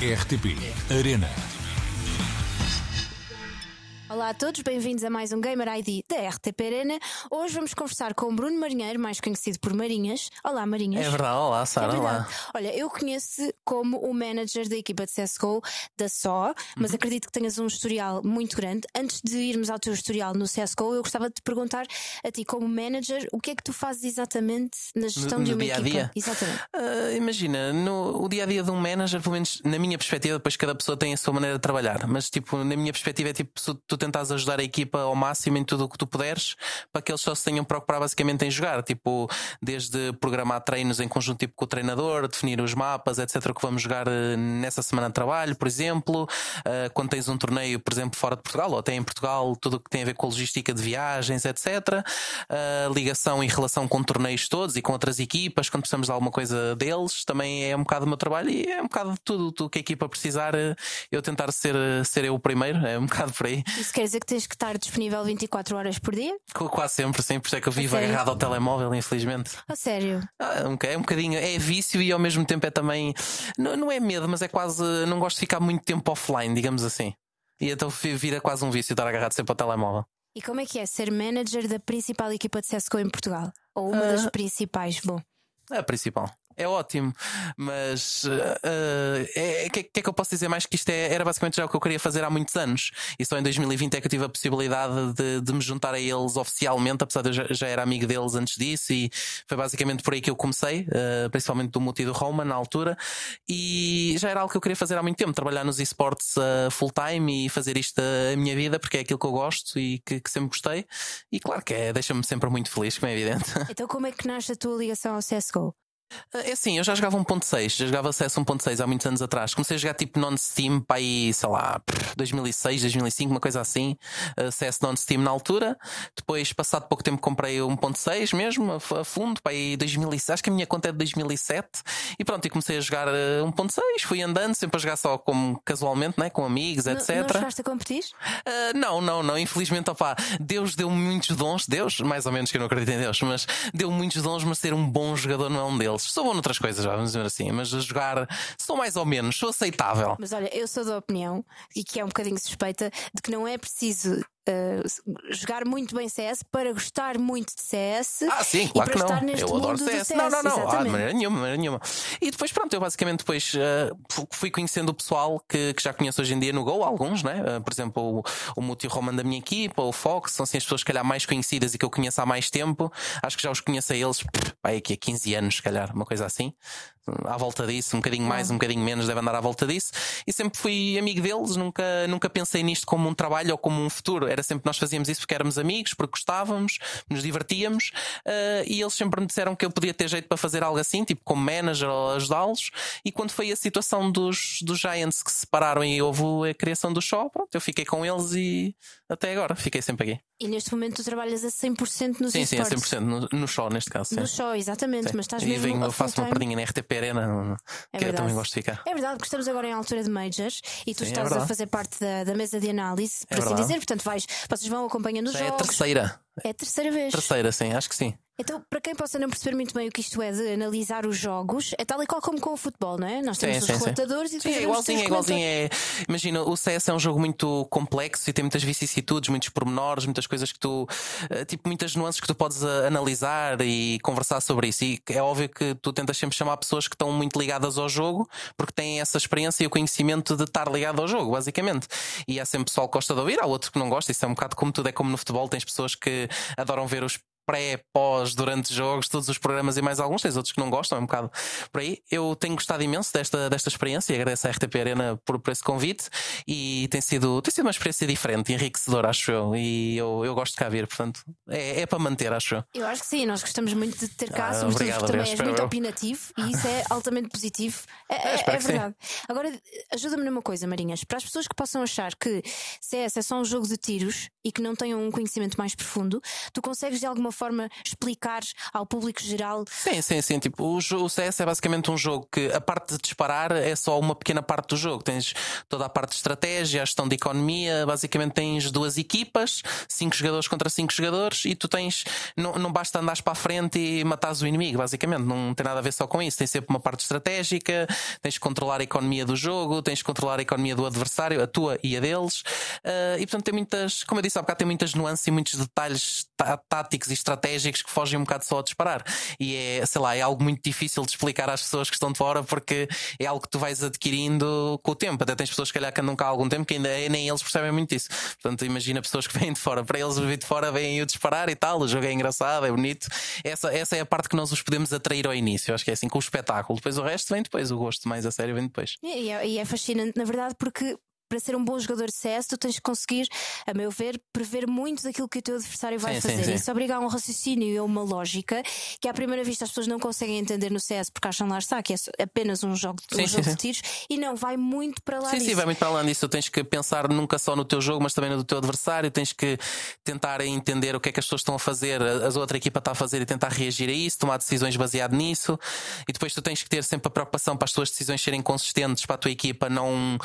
RTP Arena. Olá a todos, bem-vindos a mais um Gamer ID da RTP Arena. Hoje vamos conversar com o Bruno Marinheiro, mais conhecido por Marinhas. Olá, Marinhas. É verdade, olá, Sara, É olá. Olha, eu conheço como o manager da equipa de CSGO da SO, mas acredito que tenhas um historial muito grande. Antes de irmos ao teu historial no CSGO, eu gostava de te perguntar a ti, como manager, o que é que tu fazes exatamente na gestão No- de uma dia a equipa? dia? Exatamente. Ah, imagina, no o dia a dia de um manager, pelo menos na minha perspectiva, depois cada pessoa tem a sua maneira de trabalhar, mas tipo, na minha perspectiva é tipo tu tentas ajudar a equipa ao máximo em tudo o que tu puderes para que eles só se tenham preocupar basicamente em jogar, tipo, desde programar treinos em conjunto tipo com o treinador, definir os mapas, etc, que vamos jogar eh, nessa semana de trabalho, por exemplo, Ah, quando tens um torneio, por exemplo, fora de Portugal, ou até em Portugal, tudo o que tem a ver com logística de viagens, etc. A ligação e relação com torneios todos e com outras equipas, quando precisamos de alguma coisa deles, também é um bocado o meu trabalho e é um bocado de tudo o que a equipa precisar, eh, eu tentar ser, eh, ser eu o primeiro, é um bocado por aí. Isso quer dizer que tens que estar disponível 24 horas por dia? Qu- Quase sempre, sim, por isso é que eu vivo agarrado ao telemóvel, infelizmente. A sério? Ah, é um bocadinho, é vício e ao mesmo tempo é também. Não, não é medo, mas é quase. Não gosto de ficar muito tempo offline, digamos assim. E então vi- vira quase um vício estar agarrado sempre ao telemóvel. E como é que é ser manager da principal equipa de CSGO em Portugal? Ou uma das principais? Bom, É a principal. É ótimo, mas o é, que, que é que eu posso dizer mais que isto é- era basicamente já o que eu queria fazer há muitos anos. E só em 2020 é que eu tive a possibilidade de, de me juntar a eles oficialmente, apesar de eu já, já era amigo deles antes disso. E foi basicamente por aí que eu comecei, eh, principalmente do Muti e do Roman na altura, e já era algo que eu queria fazer há muito tempo, trabalhar nos esportes eh, full time e fazer isto a minha vida porque é aquilo que eu gosto e que, que sempre gostei, e claro que é, deixa-me sempre muito feliz, como é evidente. então como é que nasce a tua ligação ao CSGO? É assim, eu já jogava 1.6, já jogava CS 1.6 há muitos anos atrás. Comecei a jogar tipo non-Steam para aí, sei lá, 2006, 2005, uma coisa assim. Uh, CS non-Steam na altura. Depois, passado pouco tempo, comprei o 1.6 mesmo, a fundo, para aí 2006. Acho que a minha conta é de 2007. E pronto, e comecei a jogar uh, 1.6. Fui andando, sempre a jogar só como casualmente, né? com amigos, Não- etc. Não chegaste a competir? Uh, não, não, não. Infelizmente, opá, Deus deu muitos dons. Deus, mais ou menos que eu não acredito em Deus, mas deu muitos dons, mas ser um bom jogador não é um deles. Sou bom noutras coisas, já, vamos dizer assim, mas a jogar sou mais ou menos, sou aceitável. Mas olha, eu sou da opinião, e que é um bocadinho suspeita, de que não é preciso eh, jogar muito bem CS para gostar muito de CS. Ah, sim, e claro para que estar não. Eu adoro do CS. Não, não, não. Ah, de maneira nenhuma, de maneira nenhuma. E depois, pronto, eu basicamente depois uh, fu- fui conhecendo o pessoal que, que já conheço hoje em dia no Go, alguns, né? Uh, por exemplo, o, o Muti Roman da minha equipa, o Fox, são assim as pessoas, se calhar, mais conhecidas e que eu conheço há mais tempo. Acho que já os conheço a eles, pá, aqui há 15 anos, se calhar, uma coisa assim. À volta disso, um bocadinho mais, um bocadinho menos, deve andar à volta disso. E sempre fui amigo deles, nunca, nunca pensei nisto como um trabalho ou como um futuro. Era sempre nós fazíamos isso porque éramos amigos, porque gostávamos, nos divertíamos. eh, e eles sempre me disseram que eu podia ter jeito para fazer algo assim, tipo como manager ou ajudá-los. E quando foi a situação dos, dos Giants que se separaram e houve a criação do show, pronto, eu fiquei com eles e até agora fiquei sempre aqui. E neste momento tu trabalhas a 100% nos Sim, sim, a esportes. 100% no, no show, neste caso. No sim. show, exatamente, Sim. mas estás e mesmo venho, a eu faço uma perdinha na RTP Arena, que eu verdade. também gosto de ficar. É verdade que estamos agora em altura de majors e tu Sim, é estás a verdade. fazer parte da, da mesa de análise, por É assim verdade. dizer. Portanto, vais, vocês vão acompanhando os Já é a jogos. terceira. É a terceira vez. Terceira, sim, acho que sim. Então, para quem possa não perceber muito bem o que isto é de analisar os jogos, é tal e qual como com o futebol, não é? Nós temos Sim, os sim, sim. relatadores e Sim, depois é devemos ter igualzinho, é igualzinho. É, imagina, o CS é um jogo muito complexo e tem muitas vicissitudes, muitos pormenores, muitas coisas que tu, eh, tipo, muitas nuances que tu podes eh, analisar e conversar sobre isso. E é óbvio que tu tentas sempre chamar pessoas que estão muito ligadas ao jogo porque têm essa experiência e o conhecimento de estar ligado ao jogo, basicamente. E há sempre pessoal que gosta de ouvir, há outro que não gosta. Isso é um bocado como tudo, é como no futebol, tens pessoas que adoram ver os pré, pós, durante jogos, todos os programas e mais alguns, tens outros que não gostam, é um bocado por aí. Eu tenho gostado imenso desta, desta experiência e agradeço à RTP Arena por, por esse convite e tem sido, tem sido uma experiência diferente, enriquecedora, acho eu, e eu, eu gosto de cá vir, portanto, é, é para manter, acho eu. Eu acho que sim, nós gostamos muito de ter cá, Ah, sobretudo obrigado, porque também és muito eu. opinativo e isso é altamente positivo. É, é- é sim. verdade. Agora, ajuda-me numa coisa, Marinhas. Para as pessoas que possam achar que CS é só um jogo de tiros e que não tenham um conhecimento mais profundo, tu consegues de alguma forma explicar ao público geral. Sim, sim, sim. Tipo, o, o CS é basicamente um jogo que a parte de disparar é só uma pequena parte do jogo. Tens toda a parte de estratégia, a gestão de economia. Basicamente tens duas equipas, cinco jogadores contra cinco jogadores, e tu tens. Não, não basta andares para a frente e matares o inimigo, basicamente. Não tem nada a ver só com isso. Tem sempre uma parte estratégica, tens que controlar a economia do jogo, tens que controlar a economia do adversário, a tua e a deles. Uh, e portanto tem muitas, como eu disse há bocado, tem muitas nuances e muitos detalhes táticos e estratégicos que fogem um bocado só a disparar. E é, sei lá, é algo muito difícil de explicar às pessoas que estão de fora porque é algo que tu vais adquirindo com o tempo. Até tens pessoas que calhar que andam cá há algum tempo que ainda é, nem eles percebem muito isso. Portanto, imagina pessoas que vêm de fora. Para eles vir de fora vêm o disparar e tal. O jogo é engraçado, é bonito. Essa, essa é a parte que nós os podemos atrair ao início. Eu acho que é assim com o espetáculo. Depois o resto vem depois. O gosto mais a sério vem depois. E é, e é fascinante, na verdade, porque para ser um bom jogador de CS, tu tens que conseguir, a meu ver, prever muito daquilo que o teu adversário vai sim, fazer. Sim, sim. Isso obriga a um raciocínio e a uma lógica que à primeira vista as pessoas não conseguem entender no CS porque acham lá está que é apenas um jogo, um jogo de tiros e não, vai muito para lá sim, disso. Sim, vai muito para lá disso. Tu tens que pensar nunca só no teu jogo, mas também no teu adversário. Tens que tentar entender o que é que as pessoas estão a fazer, a outra equipa está a fazer e tentar reagir a isso, tomar decisões baseado nisso. E depois tu tens que ter sempre a preocupação para as tuas decisões serem consistentes, para a tua equipa não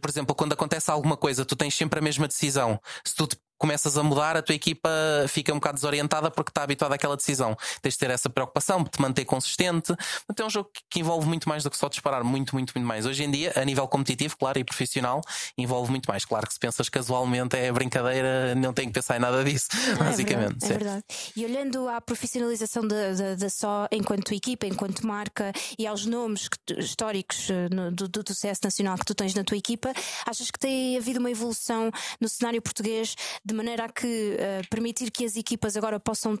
por exemplo, quando acontece alguma coisa, tu tens sempre a mesma decisão. Se tu começas a mudar, a tua equipa fica um bocado desorientada porque está habituada àquela decisão. Tens de ter essa preocupação de te manter consistente. Então é um jogo que envolve muito mais do que só disparar, muito, muito, muito mais. Hoje em dia, a nível competitivo, claro, e profissional, envolve muito mais. Claro que se pensas casualmente é brincadeira, não tem que pensar em nada disso, é basicamente. Verdade, é verdade. E olhando à profissionalização da, só enquanto equipa, enquanto marca e aos nomes históricos eh, no, do, do CS nacional que tu tens na tua equipa, achas que tem havido uma evolução no cenário português de de maneira a que uh, permitir que as equipas agora possam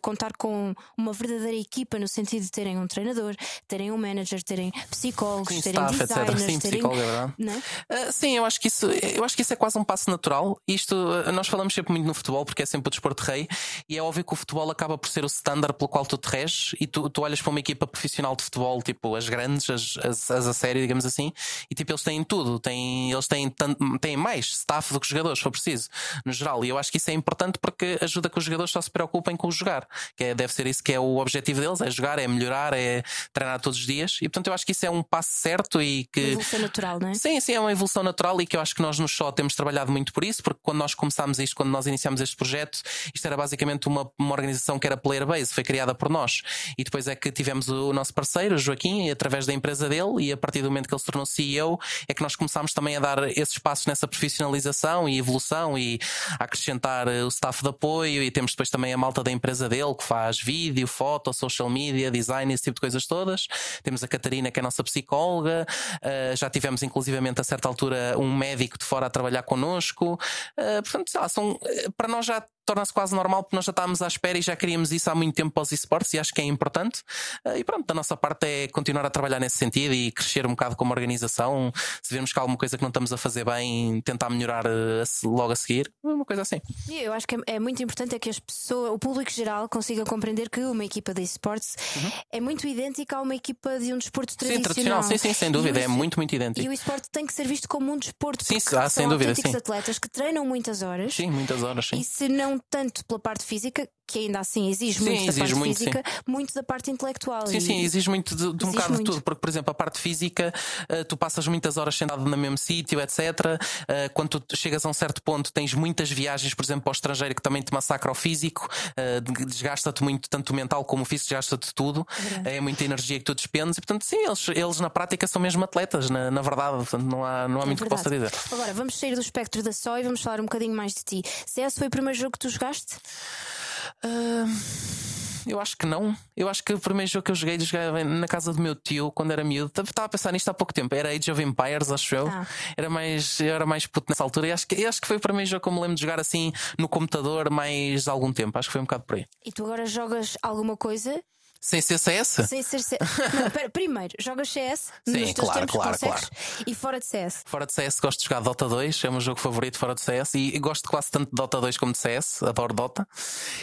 contar com uma verdadeira equipa no sentido de terem um treinador, terem um manager, terem psicólogos, sim, terem staff, designers, etc. Sim, terem... é. Uh, sim, eu acho que isso, eu acho que isso é quase um passo natural. Isto nós falamos sempre muito no futebol porque é sempre o desporto rei e é óbvio que o futebol acaba por ser o standard pelo qual tu te reges e tu, tu olhas para uma equipa profissional de futebol, tipo as grandes, as, as, as a série, digamos assim, e tipo eles têm tudo, têm, eles têm, têm mais staff do que os jogadores, se for preciso, no geral. E eu acho que isso é importante porque ajuda que os jogadores só se preocupem com o jogar, que é, deve ser isso que é o objetivo deles, é jogar, é melhorar, é treinar todos os dias. E portanto eu acho que isso é um passo certo e que. Uma evolução natural, não é? Sim, sim, é uma evolução natural e que eu acho que nós no show temos trabalhado muito por isso, porque quando nós começámos isto, quando nós iniciámos este projeto, isto era basicamente uma, uma organização que era player base, foi criada por nós. E depois é que tivemos o nosso parceiro, o Joaquim, através da empresa dele, e a partir do momento que ele se tornou CEO, é que nós começámos também a dar esses passos nessa profissionalização e evolução e a acrescentar o staff de apoio e temos depois também a malta da empresa dele que faz vídeo, foto, social media, design, esse tipo de coisas todas. Temos a Catarina, que é a nossa psicóloga. Uh, já tivemos, inclusivamente, a certa altura, um médico de fora a trabalhar connosco. Uh, portanto, lá, são, para nós já torna-se quase normal porque nós já estávamos à espera e já queríamos isso há muito tempo para os esportes e acho que é importante. Eh, e pronto, da nossa parte é continuar a trabalhar nesse sentido e crescer um bocado como organização. Se vemos que há alguma coisa que não estamos a fazer bem, tentar melhorar eh, logo a seguir, uma coisa assim. Eu acho que é, é muito importante é que as pessoas, o público geral consiga compreender que uma equipa de esportes uhum. é muito idêntica a uma equipa de um desporto tradicional. Sim, tradicional, sim, sim, sem dúvida, é muito, muito idêntico. E o esporte tem que ser visto como um desporto. Sim, ah, sem dúvida, sim. atletas que treinam muitas horas. Sim, muitas horas, sim. E se não tanto pela parte física, que ainda assim exige sim, muito exige da parte muito, física, sim. muito da parte intelectual. Sim, sim, exige muito de, de um bocado muito. de tudo, porque, por exemplo, a parte física, uh, tu passas muitas horas sentado no mesmo sítio, etc. Uh, quando tu chegas a um certo ponto, tens muitas viagens, por exemplo, para o estrangeiro que também te massacra o físico, uh, desgasta-te muito, tanto o mental como o físico, desgasta-te tudo, é, é muita energia que tu despendes, e portanto, sim, eles, eles na prática são mesmo atletas, na, na verdade, portanto, não há, não há é muito o que possa dizer. Agora, vamos sair do espectro da só e vamos falar um bocadinho mais de ti. CS foi o primeiro jogo que tu jogaste? Uh, eu acho que não. Eu acho que o primeiro jogo que eu joguei, joguei na casa do meu tio quando era miúdo. Estava a pensar nisto há pouco tempo. Era Age of Empires, acho eu. Ah. Era mais, eu era mais puto nessa altura. E acho que, acho que foi o primeiro jogo que eu me lembro de jogar assim no computador mais algum tempo. Acho que foi um bocado por aí. E tu agora jogas alguma coisa sem ser CS? Sem ser CS. Não, pera, primeiro, jogas CS Sim, nos teus claro, tempos claro, claro. E fora de CS? Fora de CS gosto de jogar Dota 2, é o meu jogo favorito fora de CS e gosto quase tanto de Dota 2 como de CS, adoro Dota.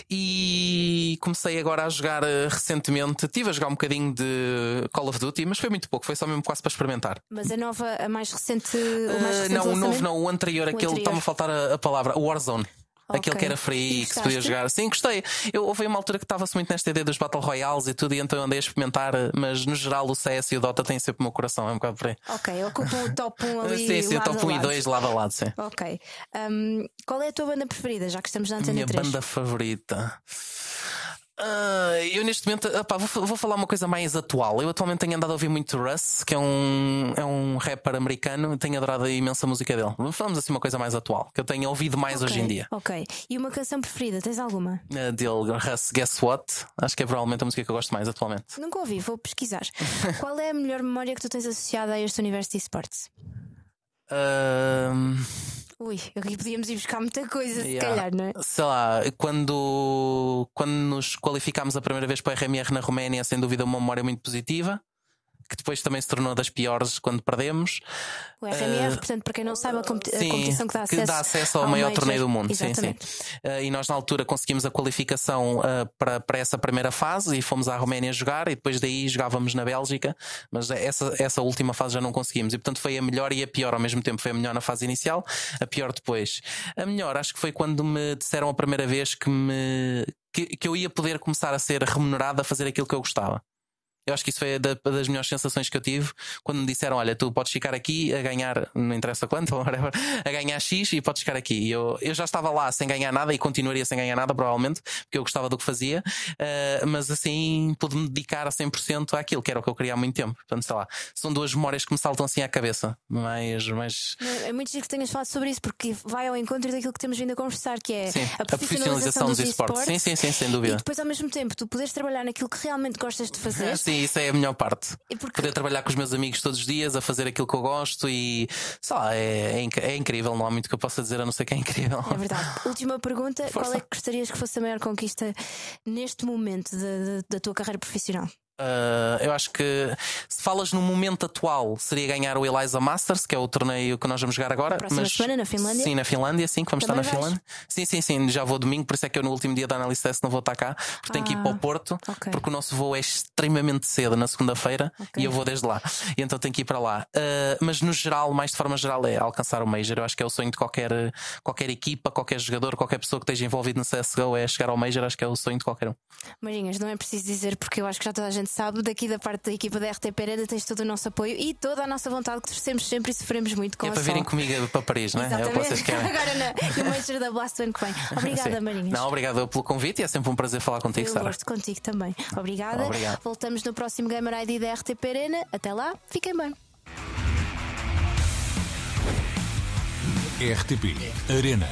E comecei agora a jogar eh, recentemente, tive a jogar um bocadinho de Call of Duty, mas foi muito pouco, foi só mesmo quase para experimentar. Mas a nova, a mais recente, o mais uh, recente Não, o novo não, o anterior, o aquele, está-me a faltar a, a palavra, o Warzone. Aquele que era free, que se podia jogar. Sim, gostei. Eu houve uma altura que estava-se muito nesta ideia dos Battle Royales e tudo, e então andei a experimentar, mas no geral o CS e o Dota têm sempre o meu coração, é um bocado por aí. Ok, ocupam o top 1 ali. sim, sim, o top 1 e 2 lado a lado, sim. Ok. Um, qual é a tua banda preferida, já que estamos na Antena Minha 3? banda favorita. Uh, eu neste momento vou, vou, falar uma coisa mais atual. Eu atualmente tenho andado a ouvir muito Russ, que é um, é um rapper americano, tenho adorado a imensa música dele. Vamos assim uma coisa mais atual, que eu tenho ouvido mais okay, hoje em dia. Ok. E uma canção preferida, tens alguma? Uh, dele, Russ, Guess What? Acho que é provavelmente a música que eu gosto mais atualmente. Nunca ouvi, vou pesquisar. Qual é a melhor memória que tu tens associada a este universo de esportes? Uh... Ui, aqui podíamos ir buscar muita coisa, yeah. se calhar, não é? Sei lá, quando, quando nos qualificámos a primeira vez para o RMR na Roménia, sem dúvida uma memória muito positiva que depois também se tornou das piores quando perdemos. O RMR, uh, portanto, para quem não sabe, a, competi sim, a competição que dá acesso, que dá acesso ao, ao maior major. torneio do mundo. Exatamente. Sim, sim. Uh, e nós, na altura, conseguimos a qualificação uh, para, para essa primeira fase e fomos à Roménia jogar e depois daí jogávamos na Bélgica, mas essa, essa última fase já não conseguimos. E portanto foi a melhor e a pior ao mesmo tempo. Foi a melhor na fase inicial, a pior depois. A melhor, acho que foi quando me disseram a primeira vez que me. Que, que eu ia poder começar a ser remunerado a fazer aquilo que eu gostava. Eu acho que isso foi da, das melhores sensações que eu tive quando me disseram: Olha, tu podes ficar aqui a ganhar, não interessa quanto, whatever, a ganhar X e podes ficar aqui. E eu, eu já estava lá sem ganhar nada e continuaria sem ganhar nada, provavelmente, porque eu gostava do que fazia, uh, mas assim pude-me dedicar a 100% àquilo, que era o que eu queria há muito tempo. Portanto, sei lá, são duas memórias que me saltam assim à cabeça. Mas, mas... É muito giro que tenhas falado sobre isso, porque vai ao encontro daquilo que temos vindo a conversar, que é sim, a profissionalização, dos, dos esportes. Sim, sim, sim, sem dúvida. E depois, ao mesmo tempo, tu poderes trabalhar naquilo que realmente gostas de fazer. sim, isso é a melhor parte. Porque... Poder trabalhar com os meus amigos todos os dias, a fazer aquilo que eu gosto e sei lá, é, é, é incrível. Não há muito que eu possa dizer a não ser que é incrível. É verdade. Última pergunta: Força. qual é que gostarias que fosse a maior conquista neste momento da tua carreira profissional? Uh, eu acho que se falas no momento atual, seria ganhar o Eliza Masters, que é o torneio que nós vamos jogar agora. Na mas, semana na Finlândia? Sim, na Finlândia, sim, que vamos Também estar na Finlândia. Sim, sim, sim, já vou domingo, por isso é que eu no último dia da análise não vou estar cá, porque ah, tenho que ir para o ah, Porto, okay. porque o nosso voo é extremamente cedo na segunda-feira okay. e eu vou desde lá. E então tenho que ir para lá. Uh, mas no geral, mais de forma geral, é alcançar o Major. Eu acho que é o sonho de qualquer, qualquer equipa, qualquer jogador, qualquer pessoa que esteja envolvido no CSGO, é chegar ao Major. Acho que é o sonho de qualquer um. Marinhas, não é preciso dizer, porque eu acho que já toda a gente sabe, daqui da parte da equipa da RTP Arena tens todo o nosso apoio e toda a nossa vontade que torcemos sempre e sofremos muito com é para virem comigo para Paris, não é? Exatamente. É o que vocês querem. Agora no Major da Blast ano que vem. Obrigada, Sim. Marinhas. Não, obrigado pelo convite e é sempre um prazer falar contigo, Eu Sara. gosto contigo também. Obrigada. Obrigado. Voltamos no próximo Gamer ID da RTP Arena. Até lá, fiquem bem. RTP Arena.